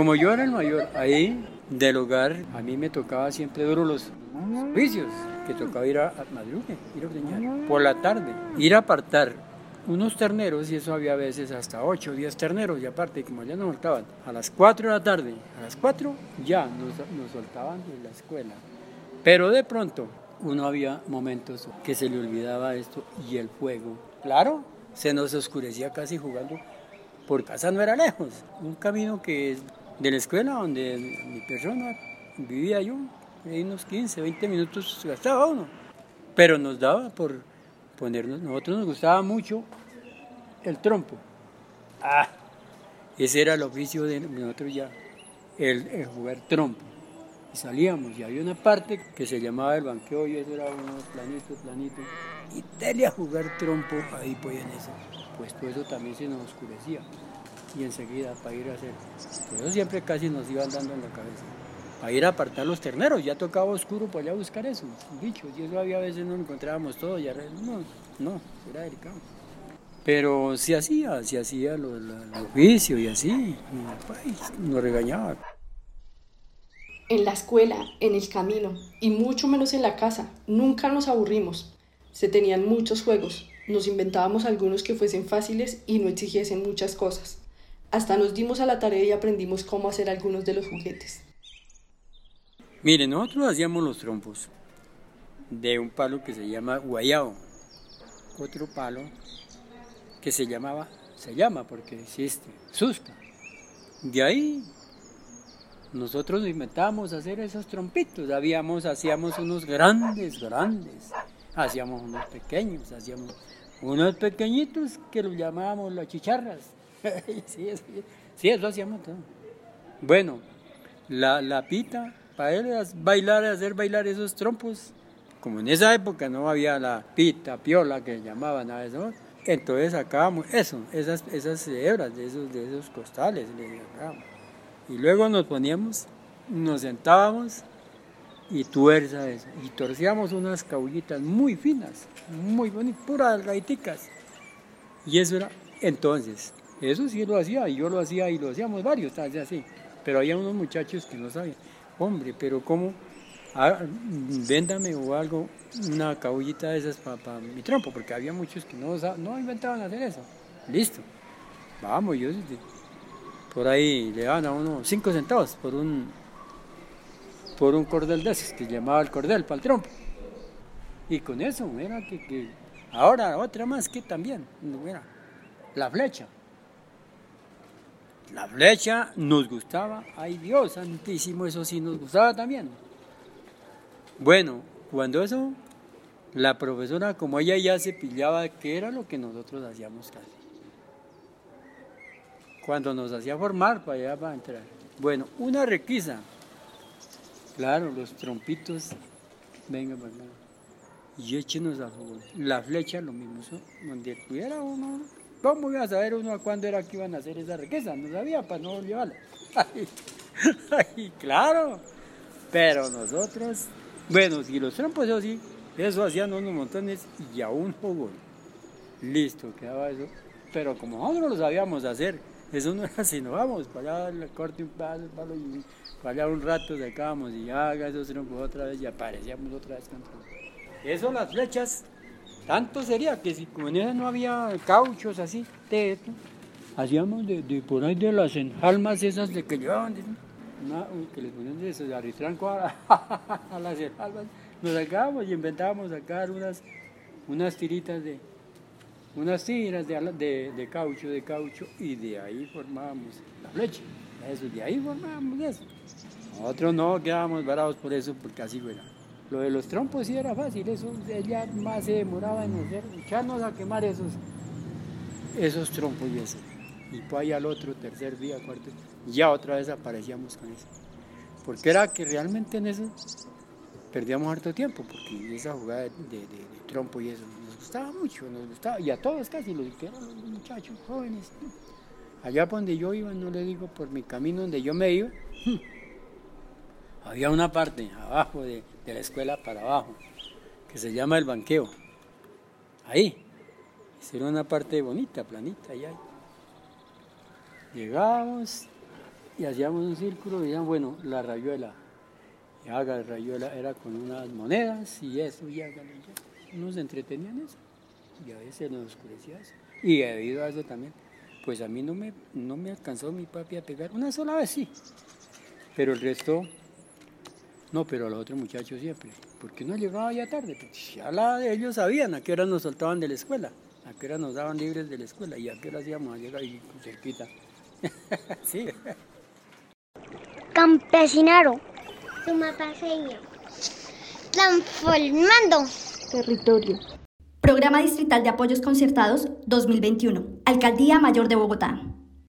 Como yo era el mayor ahí del hogar, a mí me tocaba siempre duro los vicios, que tocaba ir a, a madrugue, ir a ordeñar por la tarde, ir a apartar unos terneros y eso había veces hasta 8 o 10 terneros y aparte como ya nos soltaban a las 4 de la tarde, a las 4 ya nos, nos soltaban de la escuela. Pero de pronto uno había momentos que se le olvidaba esto y el fuego. Claro, se nos oscurecía casi jugando por casa no era lejos, un camino que es de la escuela donde mi persona vivía yo, hay unos 15, 20 minutos gastaba uno, pero nos daba por ponernos, nosotros nos gustaba mucho el trompo. Ah, ese era el oficio de nosotros ya, el, jugar trompo. Y salíamos y había una parte que se llamaba el banqueo y eso era unos planitos, planitos. Y dele a jugar trompo ahí pues en eso. Pues todo eso también se nos oscurecía. Y enseguida para ir a hacer. Por eso siempre casi nos iban dando en la cabeza. Para ir a apartar los terneros, ya tocaba oscuro para allá buscar eso, bichos. Y eso había veces no encontrábamos todo, ya no, no, era delicado. Pero se hacía, se hacía el oficio y así, y nos regañaba. En la escuela, en el camino y mucho menos en la casa, nunca nos aburrimos. Se tenían muchos juegos, nos inventábamos algunos que fuesen fáciles y no exigiesen muchas cosas. Hasta nos dimos a la tarea y aprendimos cómo hacer algunos de los juguetes. Mire, nosotros hacíamos los trompos de un palo que se llama guayao, otro palo que se llamaba, se llama porque existe, susca. De ahí nosotros inventábamos hacer esos trompitos, habíamos, hacíamos unos grandes, grandes, hacíamos unos pequeños, hacíamos unos pequeñitos que los llamábamos las chicharras. sí, sí, eso hacíamos todo. Bueno, la, la pita, para él bailar, hacer bailar esos trompos, como en esa época no había la pita, piola que llamaban a eso, entonces sacábamos eso, esas, esas de esos, de esos costales, Y luego nos poníamos, nos sentábamos y tuerza eso. Y torcíamos unas caullitas muy finas, muy bonitas, puras gaiticas. Y eso era, entonces, eso sí lo hacía, y yo lo hacía y lo hacíamos varios, así. Pero había unos muchachos que no sabían, hombre, pero ¿cómo? Ah, véndame o algo, una cabullita de esas para mi trompo, porque había muchos que no, no inventaban hacer eso. Listo, vamos, yo por ahí le daban a uno cinco centavos por un por un cordel de esos que llamaba el cordel para el trompo. Y con eso, era que, ahora otra más que también, era la flecha. La flecha nos gustaba, ay Dios santísimo, eso sí nos gustaba también. Bueno, cuando eso, la profesora, como ella ya se pillaba que era lo que nosotros hacíamos casi. Cuando nos hacía formar para allá para entrar. Bueno, una requisa. Claro, los trompitos, venga acá. Y échenos a favor. La flecha, lo mismo, donde tuviera uno. ¿Cómo iba a saber uno a cuándo era que iban a hacer esa riqueza? No sabía para no llevarla. Ay, claro. Pero nosotros bueno, si los trompos eso sí, eso hacían unos montones y a un jugón. Listo, quedaba eso. Pero como nosotros lo sabíamos hacer, eso no era así, no vamos, para allá corte un paso, palo y para allá un rato sacábamos y ya haga esos trompos otra vez y aparecíamos otra vez con Eso las flechas, tanto sería que si como en esa no había cauchos así, de hacíamos de, por ahí de las enjalmas esas de que llevaban que les ponían de de arritranco a, a, las albas, nos sacábamos y inventábamos sacar unas, unas tiritas de, unas tiras de, de, caucho, de caucho, y de ahí formábamos la flecha. Eso, de ahí formábamos eso. Nosotros no quedábamos varados por eso, porque así era. Lo de los trompos sí era fácil, eso ya más se demoraba en hacer, echarnos a quemar esos, esos trompos y eso. Y pues ahí al otro, tercer día, cuarto ya otra vez aparecíamos con eso. Porque era que realmente en eso perdíamos harto tiempo, porque esa jugada de, trompo y eso nos gustaba mucho, nos gustaba, y a todos casi, los que los muchachos jóvenes. Allá por donde yo iba, no le digo por mi camino donde yo me iba, había una parte abajo de, de la escuela para abajo, que se llama el banqueo. Ahí, era una parte bonita, planita, allá. Llegamos y hacíamos un círculo y decían, bueno, la rayuela. Y haga la rayuela era con unas monedas y eso, y hágale ya. Nos entretenían eso. Y a veces nos oscurecía eso. Y debido a eso también, pues a mí no me, no me alcanzó mi papi a pegar. Una sola vez sí. Pero el resto, no, pero a los otros muchachos siempre. Porque no llegaba ya tarde. Pues ya la de ellos sabían a qué hora nos soltaban de la escuela. A qué hora nos daban libres de la escuela. Y a qué hora íbamos a llegar y cerquita. sí. Campesinaro. Sumapaseño. Transformando. Territorio. Programa Distrital de Apoyos Concertados 2021. Alcaldía Mayor de Bogotá.